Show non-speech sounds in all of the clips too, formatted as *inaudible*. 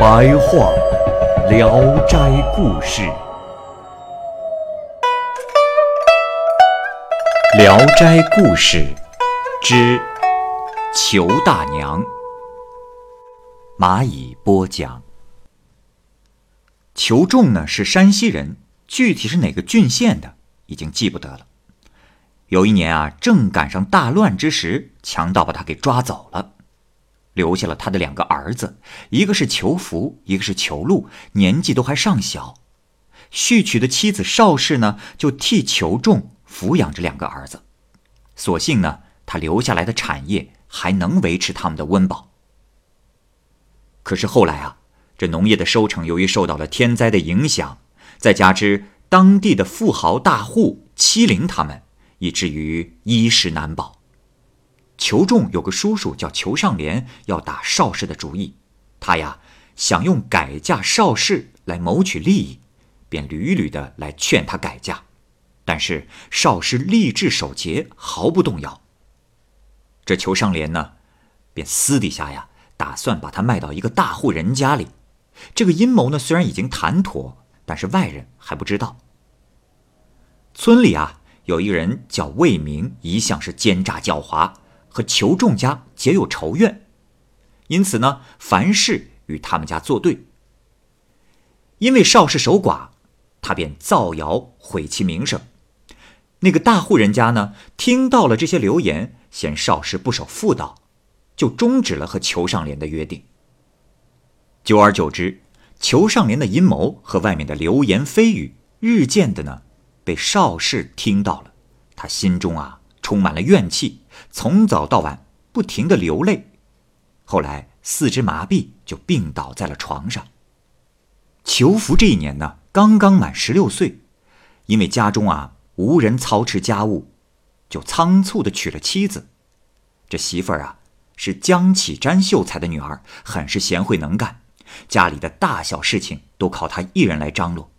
白话《聊斋故事》，《聊斋故事》之裘大娘，蚂蚁播讲。裘仲呢是山西人，具体是哪个郡县的，已经记不得了。有一年啊，正赶上大乱之时，强盗把他给抓走了，留下了他的两个儿子，一个是裘福，一个是裘禄，年纪都还尚小。续娶的妻子邵氏呢，就替裘仲抚养着两个儿子。所幸呢，他留下来的产业还能维持他们的温饱。可是后来啊，这农业的收成由于受到了天灾的影响，再加之当地的富豪大户欺凌他们。以至于衣食难保。裘仲有个叔叔叫裘尚廉，要打邵氏的主意。他呀想用改嫁邵氏来谋取利益，便屡屡的来劝他改嫁。但是邵氏立志守节，毫不动摇。这裘尚廉呢，便私底下呀打算把他卖到一个大户人家里。这个阴谋呢虽然已经谈妥，但是外人还不知道。村里啊。有一个人叫魏明，一向是奸诈狡猾，和裘仲家结有仇怨，因此呢，凡事与他们家作对。因为邵氏守寡，他便造谣毁其名声。那个大户人家呢，听到了这些流言，嫌邵氏不守妇道，就终止了和裘尚廉的约定。久而久之，裘尚廉的阴谋和外面的流言蜚语，日渐的呢。被邵氏听到了，他心中啊充满了怨气，从早到晚不停的流泪，后来四肢麻痹，就病倒在了床上。裘福这一年呢，刚刚满十六岁，因为家中啊无人操持家务，就仓促的娶了妻子。这媳妇儿啊是江启瞻秀才的女儿，很是贤惠能干，家里的大小事情都靠她一人来张罗。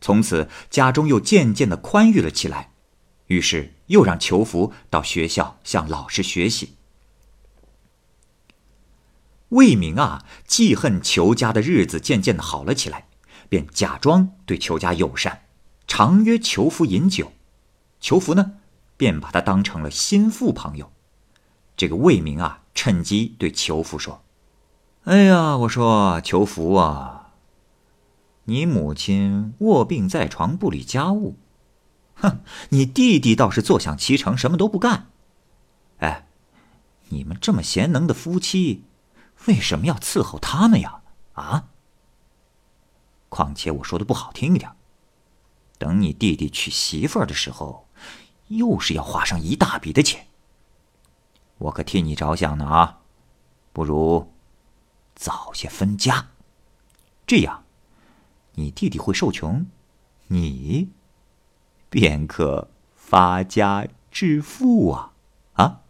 从此，家中又渐渐的宽裕了起来，于是又让裘福到学校向老师学习。魏明啊，记恨裘家的日子渐渐的好了起来，便假装对裘家友善，常约裘福饮酒。裘福呢，便把他当成了心腹朋友。这个魏明啊，趁机对裘福说：“哎呀，我说裘福啊。”你母亲卧病在床，不理家务，哼！你弟弟倒是坐享其成，什么都不干。哎，你们这么贤能的夫妻，为什么要伺候他们呀？啊！况且我说的不好听一点，等你弟弟娶媳妇儿的时候，又是要花上一大笔的钱。我可替你着想呢啊！不如早些分家，这样。你弟弟会受穷，你便可发家致富啊！啊！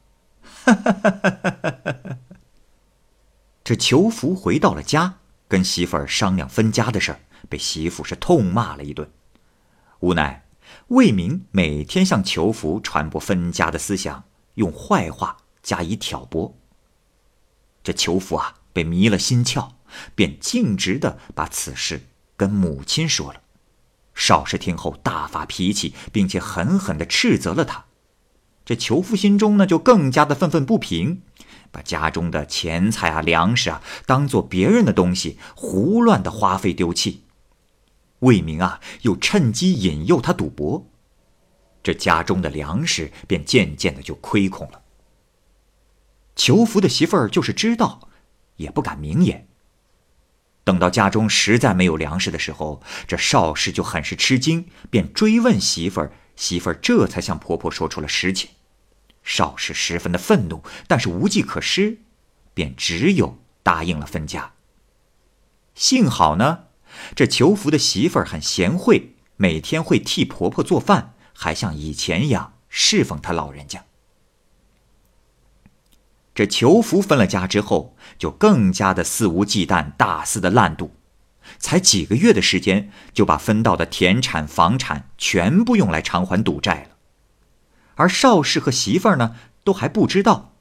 *laughs* 这裘福回到了家，跟媳妇儿商量分家的事儿，被媳妇是痛骂了一顿。无奈魏明每天向裘福传播分家的思想，用坏话加以挑拨。这裘福啊，被迷了心窍，便径直的把此事。跟母亲说了，邵氏听后大发脾气，并且狠狠的斥责了他。这裘夫心中呢，就更加的愤愤不平，把家中的钱财啊、粮食啊，当做别人的东西，胡乱的花费丢弃。魏明啊，又趁机引诱他赌博，这家中的粮食便渐渐的就亏空了。裘福的媳妇儿就是知道，也不敢明言。等到家中实在没有粮食的时候，这邵氏就很是吃惊，便追问媳妇儿，媳妇儿这才向婆婆说出了实情。邵氏十分的愤怒，但是无计可施，便只有答应了分家。幸好呢，这裘福的媳妇儿很贤惠，每天会替婆婆做饭，还像以前一样侍奉她老人家。这裘福分了家之后，就更加的肆无忌惮，大肆的滥赌，才几个月的时间，就把分到的田产房产全部用来偿还赌债了。而邵氏和媳妇儿呢，都还不知道。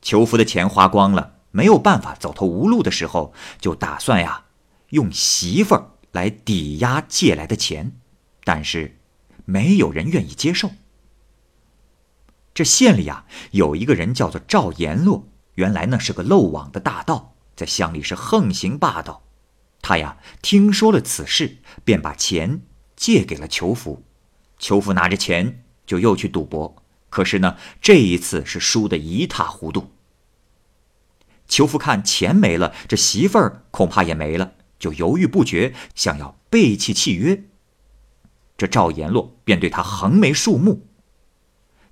裘福的钱花光了，没有办法走投无路的时候，就打算呀，用媳妇儿来抵押借来的钱，但是没有人愿意接受。这县里啊，有一个人叫做赵延洛，原来呢是个漏网的大盗，在乡里是横行霸道。他呀听说了此事，便把钱借给了裘福。裘福拿着钱就又去赌博，可是呢这一次是输得一塌糊涂。裘福看钱没了，这媳妇儿恐怕也没了，就犹豫不决，想要背弃契约。这赵延洛便对他横眉竖目。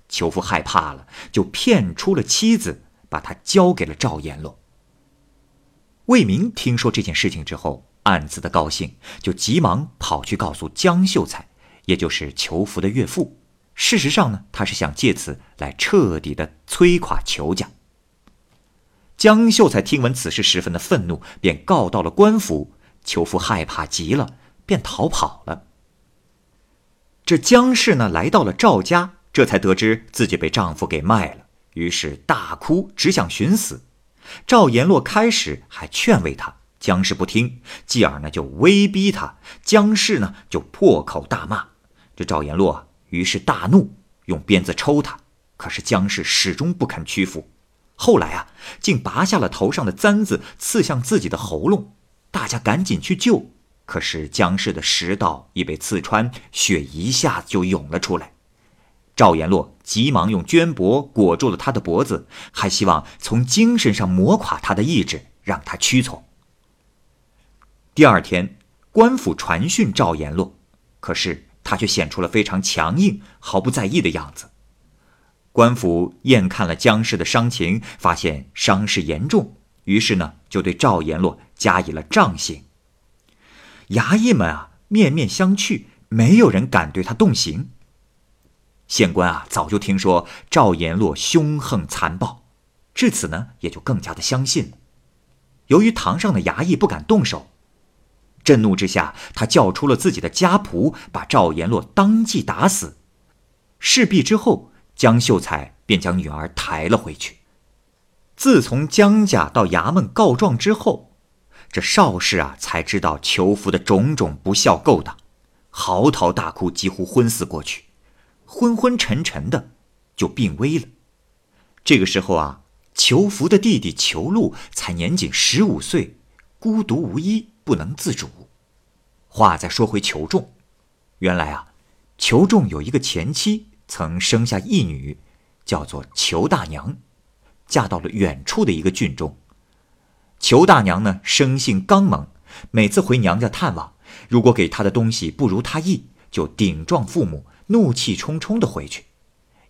裘福害怕了，就骗出了妻子，把他交给了赵延龙。魏明听说这件事情之后，暗自的高兴，就急忙跑去告诉江秀才，也就是裘福的岳父。事实上呢，他是想借此来彻底的摧垮裘家。江秀才听闻此事，十分的愤怒，便告到了官府。裘福害怕极了，便逃跑了。这江氏呢，来到了赵家。这才得知自己被丈夫给卖了，于是大哭，只想寻死。赵延洛开始还劝慰他，姜氏不听，继而呢就威逼他，姜氏呢就破口大骂。这赵延洛于是大怒，用鞭子抽他，可是姜氏始终不肯屈服。后来啊，竟拔下了头上的簪子，刺向自己的喉咙。大家赶紧去救，可是姜氏的食道已被刺穿，血一下子就涌了出来。赵延洛急忙用绢帛裹住了他的脖子，还希望从精神上磨垮他的意志，让他屈从。第二天，官府传讯赵延洛，可是他却显出了非常强硬、毫不在意的样子。官府验看了姜氏的伤情，发现伤势严重，于是呢，就对赵延洛加以了杖刑。衙役们啊，面面相觑，没有人敢对他动刑。县官啊，早就听说赵延洛凶横残暴，至此呢，也就更加的相信了。由于堂上的衙役不敢动手，震怒之下，他叫出了自己的家仆，把赵延洛当即打死。事毕之后，江秀才便将女儿抬了回去。自从江家到衙门告状之后，这邵氏啊，才知道裘福的种种不孝勾当，嚎啕大哭，几乎昏死过去。昏昏沉沉的，就病危了。这个时候啊，裘福的弟弟裘禄才年仅十五岁，孤独无依，不能自主。话再说回裘仲，原来啊，裘仲有一个前妻，曾生下一女，叫做裘大娘，嫁到了远处的一个郡中。裘大娘呢，生性刚猛，每次回娘家探望，如果给她的东西不如她意，就顶撞父母。怒气冲冲的回去，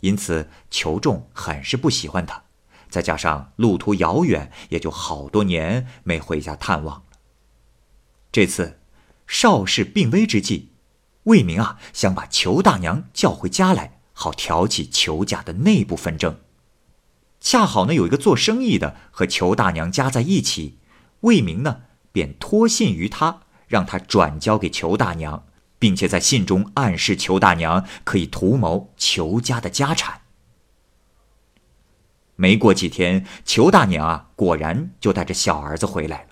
因此裘仲很是不喜欢他。再加上路途遥远，也就好多年没回家探望了。这次邵氏病危之际，魏明啊想把裘大娘叫回家来，好挑起裘家的内部纷争。恰好呢有一个做生意的和裘大娘家在一起，魏明呢便托信于他，让他转交给裘大娘。并且在信中暗示裘大娘可以图谋裘家的家产。没过几天，裘大娘啊，果然就带着小儿子回来了。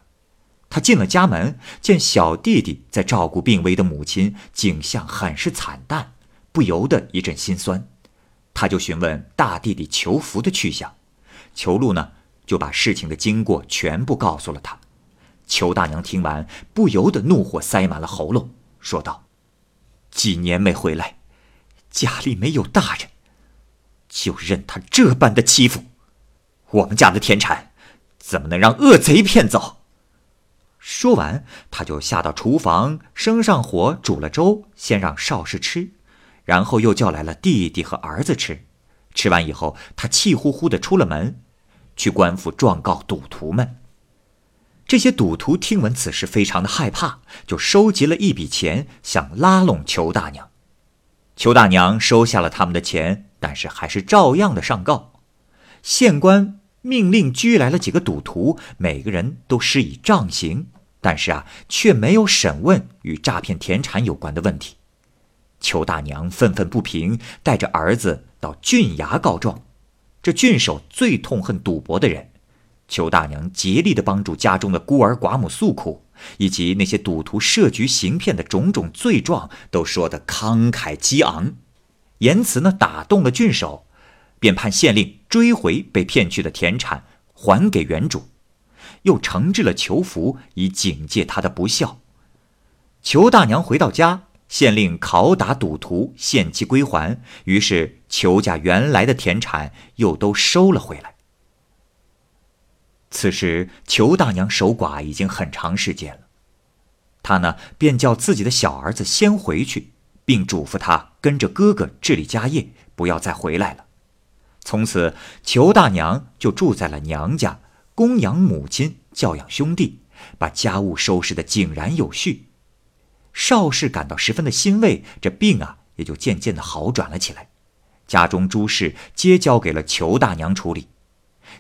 他进了家门，见小弟弟在照顾病危的母亲，景象很是惨淡，不由得一阵心酸。他就询问大弟弟裘福的去向，裘禄呢就把事情的经过全部告诉了他。裘大娘听完，不由得怒火塞满了喉咙，说道。几年没回来，家里没有大人，就任他这般的欺负，我们家的田产怎么能让恶贼骗走？说完，他就下到厨房，生上火煮了粥，先让邵氏吃，然后又叫来了弟弟和儿子吃，吃完以后，他气呼呼的出了门，去官府状告赌徒们。这些赌徒听闻此事，非常的害怕，就收集了一笔钱，想拉拢裘大娘。裘大娘收下了他们的钱，但是还是照样的上告。县官命令拘来了几个赌徒，每个人都施以杖刑，但是啊，却没有审问与诈骗田产有关的问题。裘大娘愤愤不平，带着儿子到郡衙告状。这郡守最痛恨赌博的人。裘大娘竭力的帮助家中的孤儿寡母诉苦，以及那些赌徒设局行骗的种种罪状，都说得慷慨激昂，言辞呢打动了郡守，便判县令追回被骗去的田产，还给原主，又惩治了裘福，以警戒他的不孝。裘大娘回到家，县令拷打赌徒，限期归还，于是裘家原来的田产又都收了回来。此时，裘大娘守寡已经很长时间了。她呢，便叫自己的小儿子先回去，并嘱咐他跟着哥哥治理家业，不要再回来了。从此，裘大娘就住在了娘家，供养母亲，教养兄弟，把家务收拾得井然有序。邵氏感到十分的欣慰，这病啊，也就渐渐的好转了起来。家中诸事皆交给了裘大娘处理。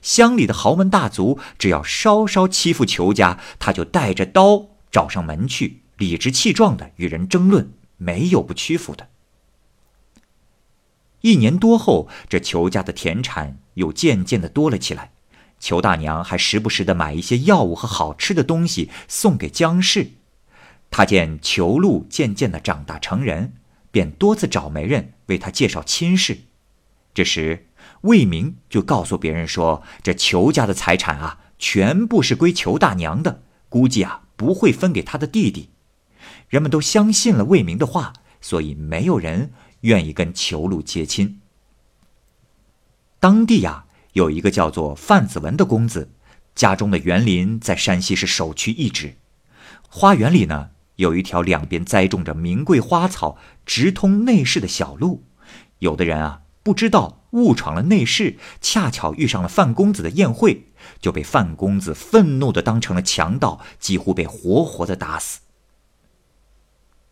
乡里的豪门大族，只要稍稍欺负裘家，他就带着刀找上门去，理直气壮的与人争论，没有不屈服的。一年多后，这裘家的田产又渐渐的多了起来，裘大娘还时不时的买一些药物和好吃的东西送给姜氏。他见裘禄渐渐的长大成人，便多次找媒人为他介绍亲事。这时，魏明就告诉别人说：“这裘家的财产啊，全部是归裘大娘的，估计啊不会分给他的弟弟。”人们都相信了魏明的话，所以没有人愿意跟裘禄结亲。当地呀，有一个叫做范子文的公子，家中的园林在山西是首屈一指。花园里呢，有一条两边栽种着名贵花草、直通内室的小路。有的人啊，不知道。误闯了内室，恰巧遇上了范公子的宴会，就被范公子愤怒的当成了强盗，几乎被活活的打死。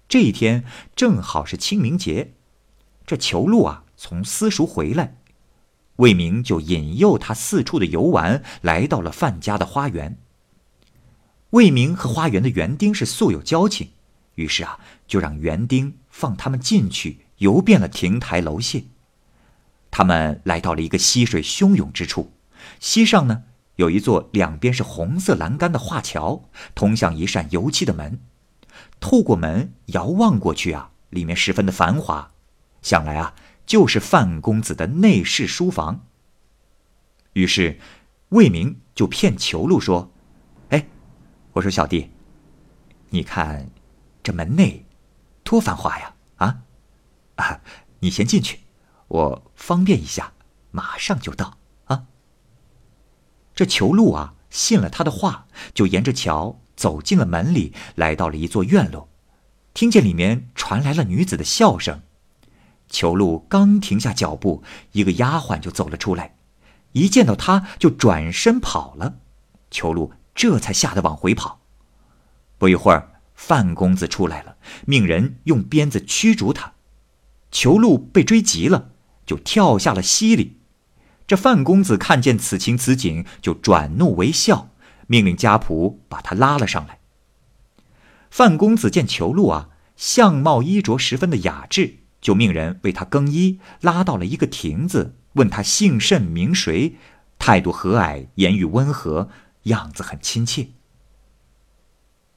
这一天正好是清明节，这裘禄啊从私塾回来，魏明就引诱他四处的游玩，来到了范家的花园。魏明和花园的园丁是素有交情，于是啊就让园丁放他们进去游遍了亭台楼榭。他们来到了一个溪水汹涌之处，溪上呢有一座两边是红色栏杆的画桥，通向一扇油漆的门。透过门遥望过去啊，里面十分的繁华，想来啊就是范公子的内室书房。于是，魏明就骗裘禄说：“哎，我说小弟，你看这门内多繁华呀！啊，啊，你先进去。”我方便一下，马上就到啊。这裘禄啊，信了他的话，就沿着桥走进了门里，来到了一座院落，听见里面传来了女子的笑声。裘禄刚停下脚步，一个丫鬟就走了出来，一见到他就转身跑了。裘禄这才吓得往回跑。不一会儿，范公子出来了，命人用鞭子驱逐他。裘禄被追急了。就跳下了溪里，这范公子看见此情此景，就转怒为笑，命令家仆把他拉了上来。范公子见裘禄啊，相貌衣着十分的雅致，就命人为他更衣，拉到了一个亭子，问他姓甚名谁，态度和蔼，言语温和，样子很亲切。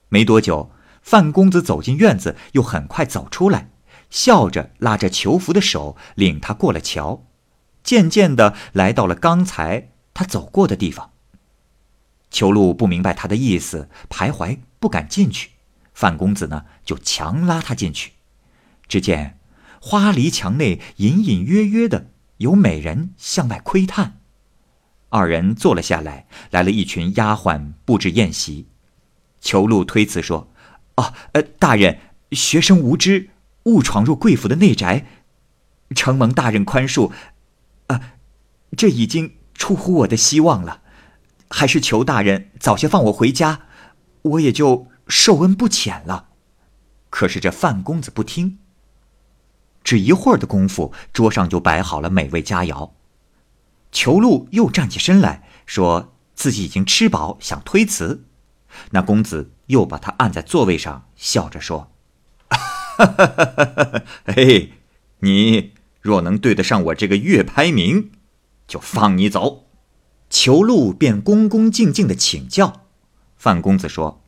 没多久，范公子走进院子，又很快走出来。笑着拉着裘福的手，领他过了桥，渐渐的来到了刚才他走过的地方。裘禄不明白他的意思，徘徊不敢进去。范公子呢，就强拉他进去。只见花篱墙内隐隐约约的有美人向外窥探。二人坐了下来，来了一群丫鬟布置宴席。裘禄推辞说：“哦，呃，大人，学生无知。”误闯入贵府的内宅，承蒙大人宽恕，啊，这已经出乎我的希望了，还是求大人早些放我回家，我也就受恩不浅了。可是这范公子不听。只一会儿的功夫，桌上就摆好了美味佳肴。裘禄又站起身来说自己已经吃饱，想推辞。那公子又把他按在座位上，笑着说：“ *laughs* 嘿，你若能对得上我这个月拍名，就放你走。”裘禄便恭恭敬敬的请教。范公子说：“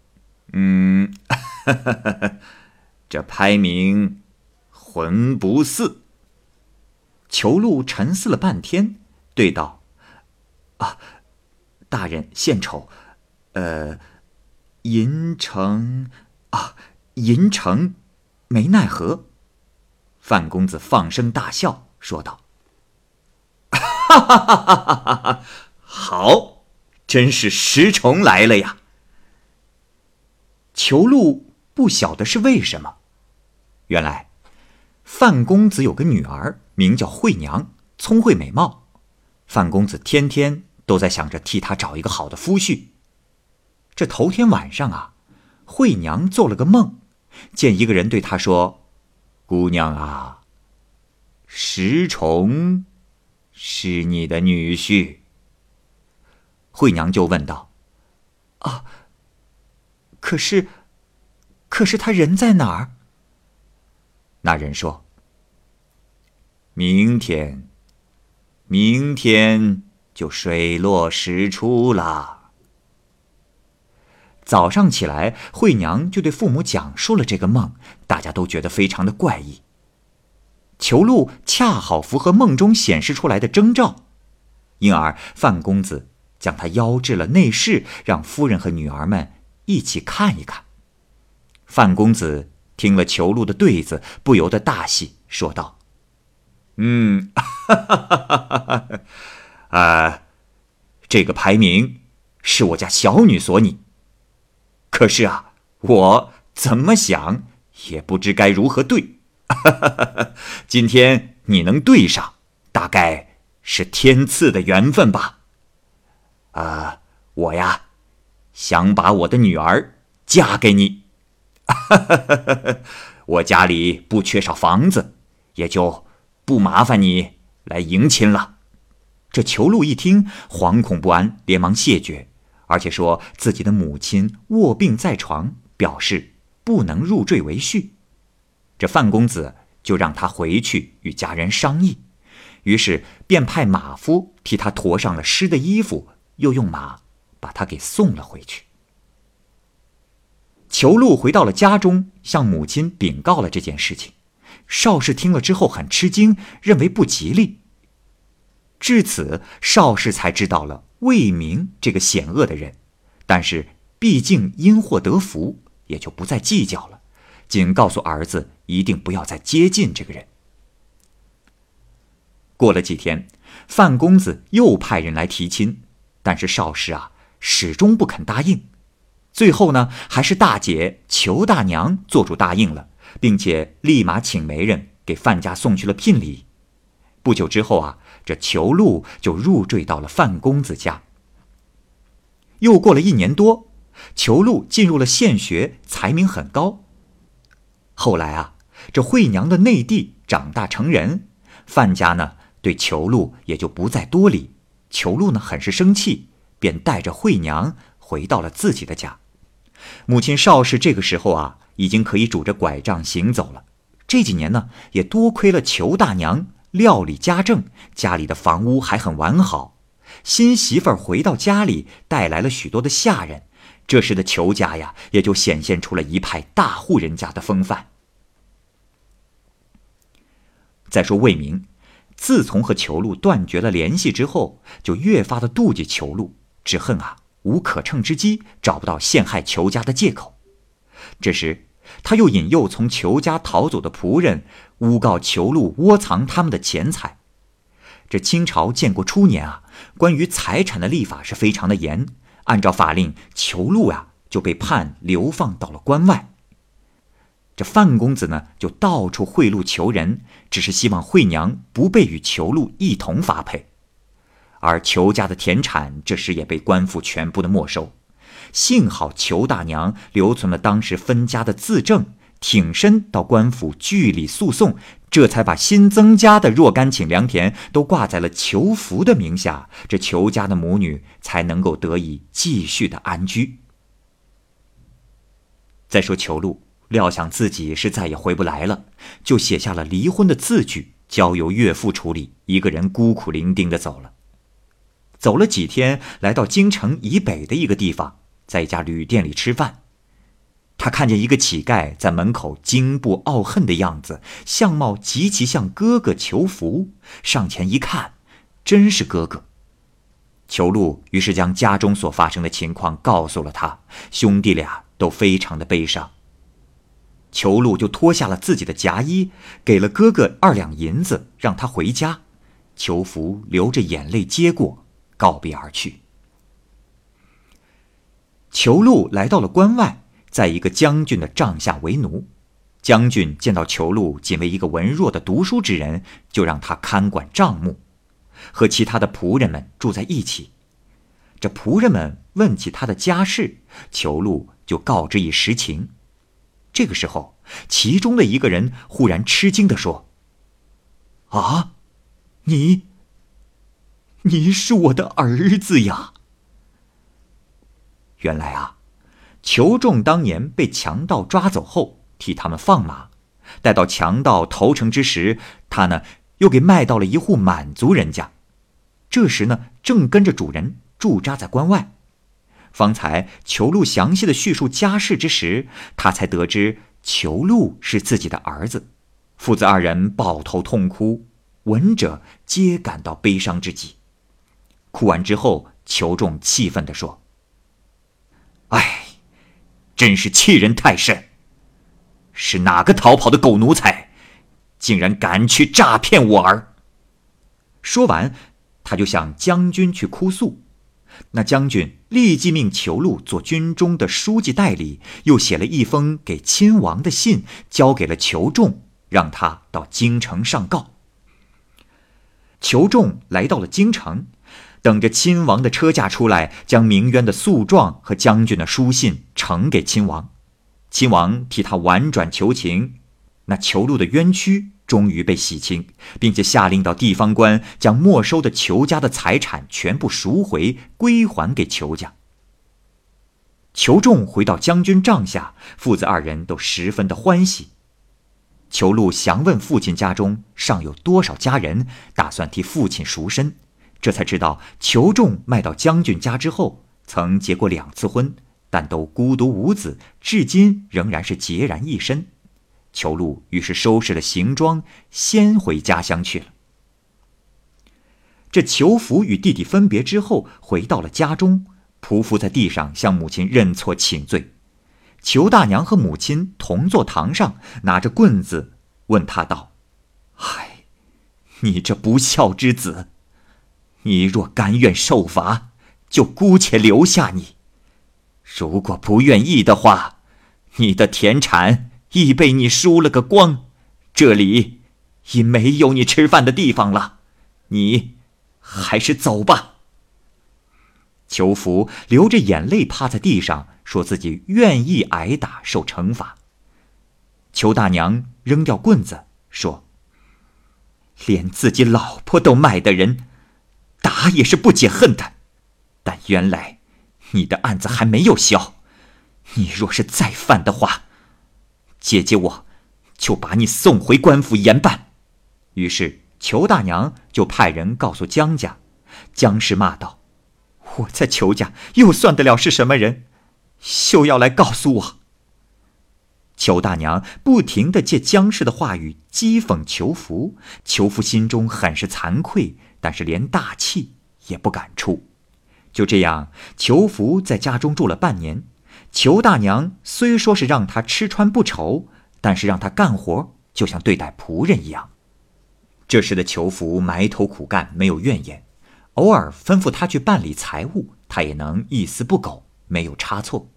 嗯，*laughs* 这拍名。”魂不似。裘禄沉思了半天，对道：“啊，大人献丑，呃，银城啊，银城，没奈何。”范公子放声大笑，说道：“哈哈哈哈哈哈！好，真是石虫来了呀！”裘禄不晓得是为什么，原来。范公子有个女儿，名叫惠娘，聪慧美貌。范公子天天都在想着替她找一个好的夫婿。这头天晚上啊，惠娘做了个梦，见一个人对她说：“姑娘啊，石崇是你的女婿。”惠娘就问道：“啊，可是，可是他人在哪儿？”那人说：“明天，明天就水落石出了。”早上起来，惠娘就对父母讲述了这个梦，大家都觉得非常的怪异。裘禄恰好符合梦中显示出来的征兆，因而范公子将他邀至了内室，让夫人和女儿们一起看一看。范公子。听了裘禄的对子，不由得大喜，说道：“嗯，哈哈哈哈哈！啊，这个排名是我家小女所拟。可是啊，我怎么想也不知该如何对。*laughs* 今天你能对上，大概是天赐的缘分吧。啊，我呀，想把我的女儿嫁给你。*laughs* ”我家里不缺少房子，也就不麻烦你来迎亲了。这裘禄一听，惶恐不安，连忙谢绝，而且说自己的母亲卧病在床，表示不能入赘为婿。这范公子就让他回去与家人商议，于是便派马夫替他驮上了湿的衣服，又用马把他给送了回去。裘禄回到了家中，向母亲禀告了这件事情。邵氏听了之后很吃惊，认为不吉利。至此，邵氏才知道了魏明这个险恶的人，但是毕竟因祸得福，也就不再计较了，仅告诉儿子一定不要再接近这个人。过了几天，范公子又派人来提亲，但是少师啊始终不肯答应。最后呢，还是大姐裘大娘做主答应了，并且立马请媒人给范家送去了聘礼。不久之后啊，这裘禄就入赘到了范公子家。又过了一年多，裘禄进入了县学，才名很高。后来啊，这惠娘的内弟长大成人，范家呢对裘禄也就不再多礼。裘禄呢很是生气，便带着惠娘回到了自己的家。母亲邵氏这个时候啊，已经可以拄着拐杖行走了。这几年呢，也多亏了裘大娘料理家政，家里的房屋还很完好。新媳妇儿回到家里，带来了许多的下人，这时的裘家呀，也就显现出了一派大户人家的风范。再说魏明，自从和裘禄断绝了联系之后，就越发的妒忌裘禄，只恨啊。无可乘之机，找不到陷害裘家的借口。这时，他又引诱从裘家逃走的仆人，诬告裘禄窝藏他们的钱财。这清朝建国初年啊，关于财产的立法是非常的严。按照法令，裘禄啊就被判流放到了关外。这范公子呢，就到处贿赂求人，只是希望惠娘不被与裘禄一同发配。而裘家的田产这时也被官府全部的没收。幸好裘大娘留存了当时分家的字证，挺身到官府据理诉讼，这才把新增加的若干顷良田都挂在了裘福的名下，这裘家的母女才能够得以继续的安居。再说裘禄。料想自己是再也回不来了，就写下了离婚的字据，交由岳父处理，一个人孤苦伶仃的走了。走了几天，来到京城以北的一个地方，在一家旅店里吃饭，他看见一个乞丐在门口惊怖傲恨的样子，相貌极其像哥哥裘福。上前一看，真是哥哥。裘禄于是将家中所发生的情况告诉了他，兄弟俩都非常的悲伤。裘禄就脱下了自己的夹衣，给了哥哥二两银子，让他回家。裘福流着眼泪接过，告别而去。裘禄来到了关外，在一个将军的帐下为奴。将军见到裘禄仅为一个文弱的读书之人，就让他看管账目，和其他的仆人们住在一起。这仆人们问起他的家事，裘禄就告知以实情。这个时候，其中的一个人忽然吃惊的说：“啊，你，你是我的儿子呀！”原来啊，裘仲当年被强盗抓走后，替他们放马，待到强盗投诚之时，他呢又给卖到了一户满族人家。这时呢，正跟着主人驻扎在关外。方才裘禄详细的叙述家事之时，他才得知裘禄是自己的儿子，父子二人抱头痛哭，闻者皆感到悲伤之极。哭完之后，裘仲气愤地说：“哎，真是欺人太甚！是哪个逃跑的狗奴才，竟然敢去诈骗我儿？”说完，他就向将军去哭诉。那将军立即命裘禄做军中的书记代理，又写了一封给亲王的信，交给了裘仲，让他到京城上告。裘仲来到了京城，等着亲王的车驾出来，将明渊的诉状和将军的书信呈给亲王。亲王替他婉转求情，那裘禄的冤屈。终于被洗清，并且下令到地方官将没收的裘家的财产全部赎回归还给裘家。裘仲回到将军帐下，父子二人都十分的欢喜。裘禄详问父亲家中尚有多少家人，打算替父亲赎身，这才知道裘仲卖到将军家之后，曾结过两次婚，但都孤独无子，至今仍然是孑然一身。裘禄于是收拾了行装，先回家乡去了。这裘福与弟弟分别之后，回到了家中，匍匐在地上向母亲认错请罪。裘大娘和母亲同坐堂上，拿着棍子问他道：“嗨，你这不孝之子，你若甘愿受罚，就姑且留下你；如果不愿意的话，你的田产……”已被你输了个光，这里已没有你吃饭的地方了，你还是走吧。裘福流着眼泪趴在地上，说自己愿意挨打受惩罚。裘大娘扔掉棍子，说：“连自己老婆都卖的人，打也是不解恨的。但原来你的案子还没有消，你若是再犯的话。”姐姐，我就把你送回官府严办。于是裘大娘就派人告诉江家，江氏骂道：“我在裘家又算得了是什么人？休要来告诉我。”裘大娘不停的借江氏的话语讥讽裘福，裘福心中很是惭愧，但是连大气也不敢出。就这样，裘福在家中住了半年。裘大娘虽说是让他吃穿不愁，但是让他干活就像对待仆人一样。这时的裘福埋头苦干，没有怨言，偶尔吩咐他去办理财务，他也能一丝不苟，没有差错。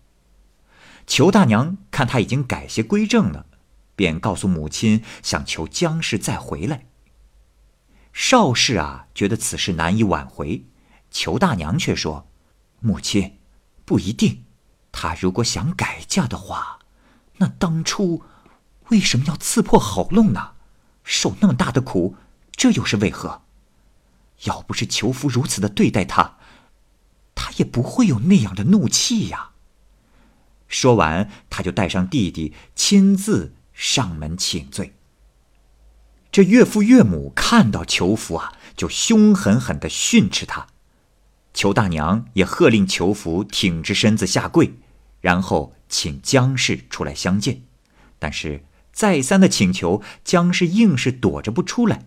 裘大娘看他已经改邪归正了，便告诉母亲想求姜氏再回来。邵氏啊，觉得此事难以挽回，裘大娘却说：“母亲，不一定。她如果想改嫁的话，那当初为什么要刺破喉咙呢？受那么大的苦，这又是为何？要不是裘夫如此的对待她，她也不会有那样的怒气呀。”说完，他就带上弟弟，亲自上门请罪。这岳父岳母看到裘福啊，就凶狠狠的训斥他。裘大娘也喝令裘福挺直身子下跪，然后请姜氏出来相见。但是再三的请求，姜氏硬是躲着不出来。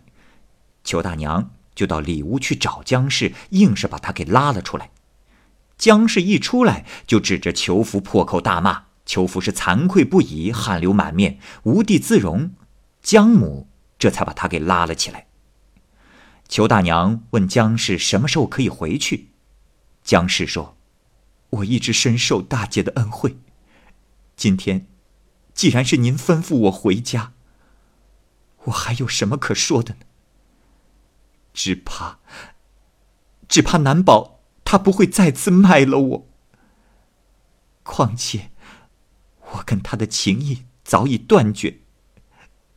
裘大娘就到里屋去找姜氏，硬是把他给拉了出来。姜氏一出来，就指着裘福破口大骂。裘福是惭愧不已，汗流满面，无地自容。姜母这才把他给拉了起来。裘大娘问姜氏什么时候可以回去，姜氏说：“我一直深受大姐的恩惠，今天既然是您吩咐我回家，我还有什么可说的呢？只怕，只怕难保。”他不会再次卖了我。况且，我跟他的情谊早已断绝，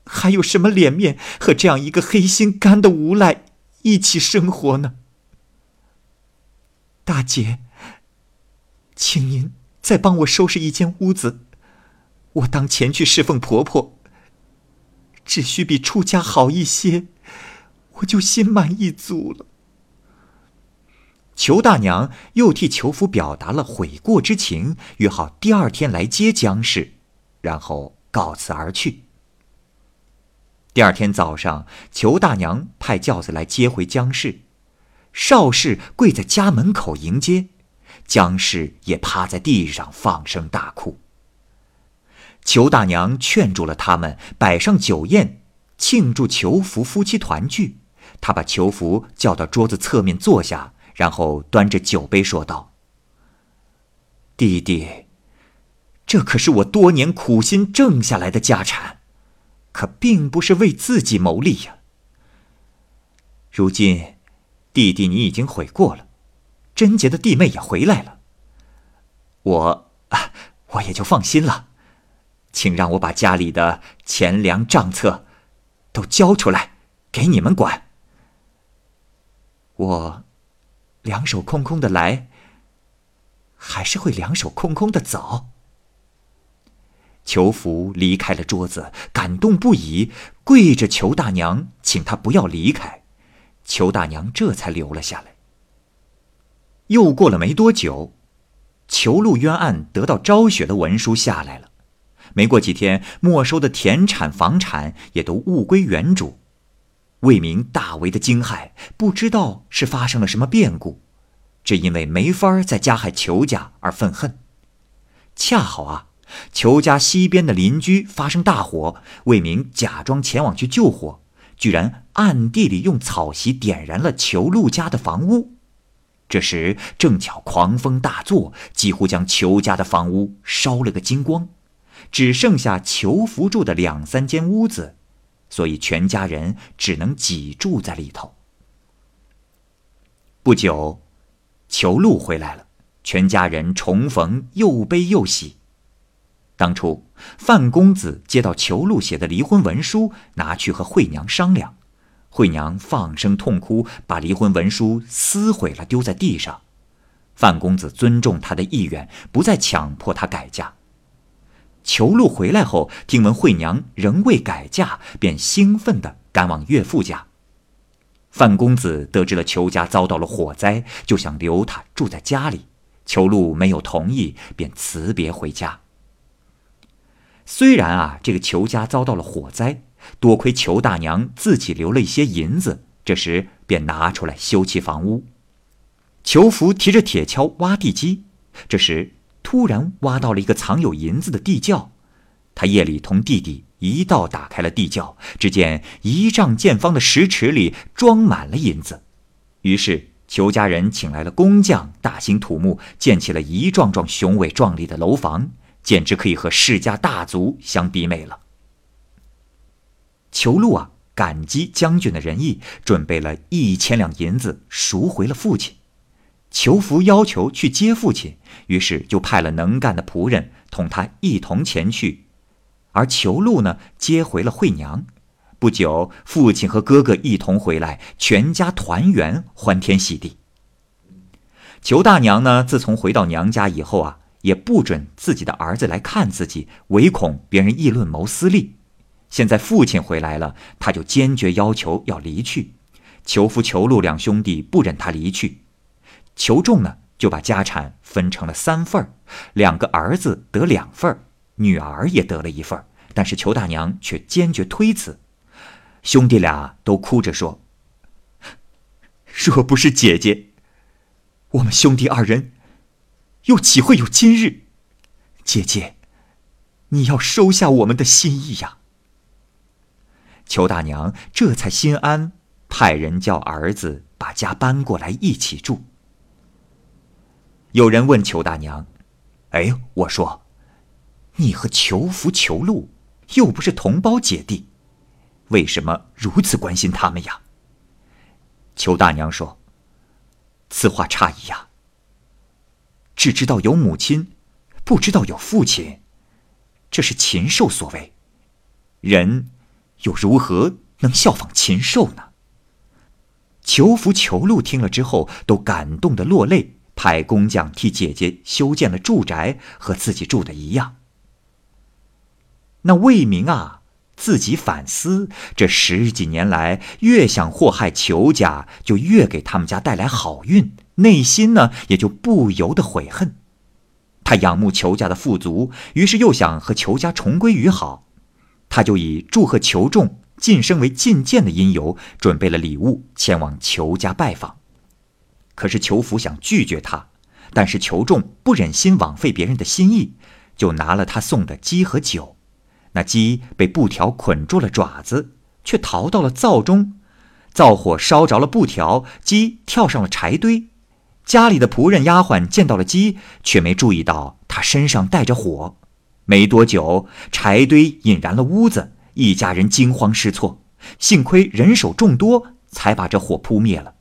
还有什么脸面和这样一个黑心肝的无赖一起生活呢？大姐，请您再帮我收拾一间屋子，我当前去侍奉婆婆。只需比出家好一些，我就心满意足了。裘大娘又替裘福表达了悔过之情，约好第二天来接姜氏，然后告辞而去。第二天早上，裘大娘派轿子来接回姜氏，邵氏跪在家门口迎接，姜氏也趴在地上放声大哭。裘大娘劝住了他们，摆上酒宴，庆祝裘福夫妻团聚。她把裘福叫到桌子侧面坐下。然后端着酒杯说道：“弟弟，这可是我多年苦心挣下来的家产，可并不是为自己谋利呀。如今，弟弟你已经悔过了，贞洁的弟妹也回来了，我啊，我也就放心了。请让我把家里的钱粮账册都交出来，给你们管。我。”两手空空的来，还是会两手空空的走。裘福离开了桌子，感动不已，跪着求大娘，请他不要离开。裘大娘这才留了下来。又过了没多久，裘禄冤案得到昭雪的文书下来了。没过几天，没收的田产房产也都物归原主。魏明大为的惊骇，不知道是发生了什么变故，只因为没法再加害裘家而愤恨。恰好啊，裘家西边的邻居发生大火，魏明假装前往去救火，居然暗地里用草席点燃了裘禄家的房屋。这时正巧狂风大作，几乎将裘家的房屋烧了个精光，只剩下裘福住的两三间屋子。所以，全家人只能挤住在里头。不久，裘禄回来了，全家人重逢，又悲又喜。当初，范公子接到裘禄写的离婚文书，拿去和惠娘商量，惠娘放声痛哭，把离婚文书撕毁了，丢在地上。范公子尊重他的意愿，不再强迫他改嫁。裘禄回来后，听闻惠娘仍未改嫁，便兴奋地赶往岳父家。范公子得知了裘家遭到了火灾，就想留他住在家里。裘禄没有同意，便辞别回家。虽然啊，这个裘家遭到了火灾，多亏裘大娘自己留了一些银子，这时便拿出来修葺房屋。裘福提着铁锹挖地基，这时。突然挖到了一个藏有银子的地窖，他夜里同弟弟一道打开了地窖，只见一丈见方的石池里装满了银子。于是裘家人请来了工匠，大兴土木，建起了一幢幢雄伟壮丽的楼房，简直可以和世家大族相媲美了。裘禄啊，感激将军的仁义，准备了一千两银子赎回了父亲。裘福要求去接父亲，于是就派了能干的仆人同他一同前去，而裘禄呢，接回了惠娘。不久，父亲和哥哥一同回来，全家团圆，欢天喜地。裘大娘呢，自从回到娘家以后啊，也不准自己的儿子来看自己，唯恐别人议论谋私利。现在父亲回来了，他就坚决要求要离去。裘夫、裘禄两兄弟不忍他离去。裘仲呢，就把家产分成了三份，两个儿子得两份，女儿也得了一份。但是裘大娘却坚决推辞，兄弟俩都哭着说：“若不是姐姐，我们兄弟二人又岂会有今日？姐姐，你要收下我们的心意呀！”裘大娘这才心安，派人叫儿子把家搬过来一起住。有人问裘大娘：“哎，我说，你和裘福、裘禄又不是同胞姐弟，为什么如此关心他们呀？”裘大娘说：“此话差矣呀。只知道有母亲，不知道有父亲，这是禽兽所为。人又如何能效仿禽兽呢？”裘福、裘禄听了之后，都感动的落泪。派工匠替姐姐修建了住宅，和自己住的一样。那魏明啊，自己反思，这十几年来，越想祸害裘家，就越给他们家带来好运，内心呢也就不由得悔恨。他仰慕裘家的富足，于是又想和裘家重归于好，他就以祝贺裘仲晋升为进谏的因由，准备了礼物前往裘家拜访。可是裘福想拒绝他，但是裘仲不忍心枉费别人的心意，就拿了他送的鸡和酒。那鸡被布条捆住了爪子，却逃到了灶中，灶火烧着了布条，鸡跳上了柴堆。家里的仆人丫鬟见到了鸡，却没注意到他身上带着火。没多久，柴堆引燃了屋子，一家人惊慌失措。幸亏人手众多，才把这火扑灭了。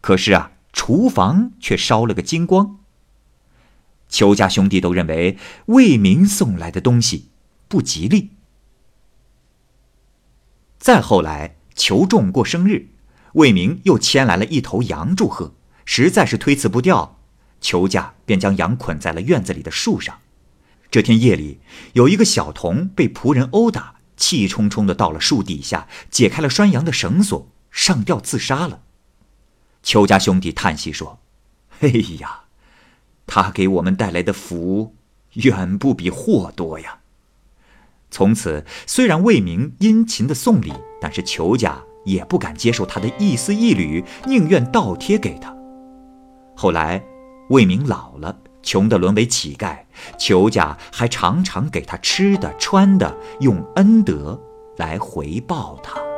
可是啊。厨房却烧了个精光。裘家兄弟都认为魏明送来的东西不吉利。再后来，裘仲过生日，魏明又牵来了一头羊祝贺，实在是推辞不掉，裘家便将羊捆在了院子里的树上。这天夜里，有一个小童被仆人殴打，气冲冲的到了树底下，解开了拴羊的绳索，上吊自杀了。裘家兄弟叹息说：“哎呀，他给我们带来的福，远不比祸多呀。”从此，虽然魏明殷勤的送礼，但是裘家也不敢接受他的一丝一缕，宁愿倒贴给他。后来，魏明老了，穷得沦为乞丐，裘家还常常给他吃的、穿的，用恩德来回报他。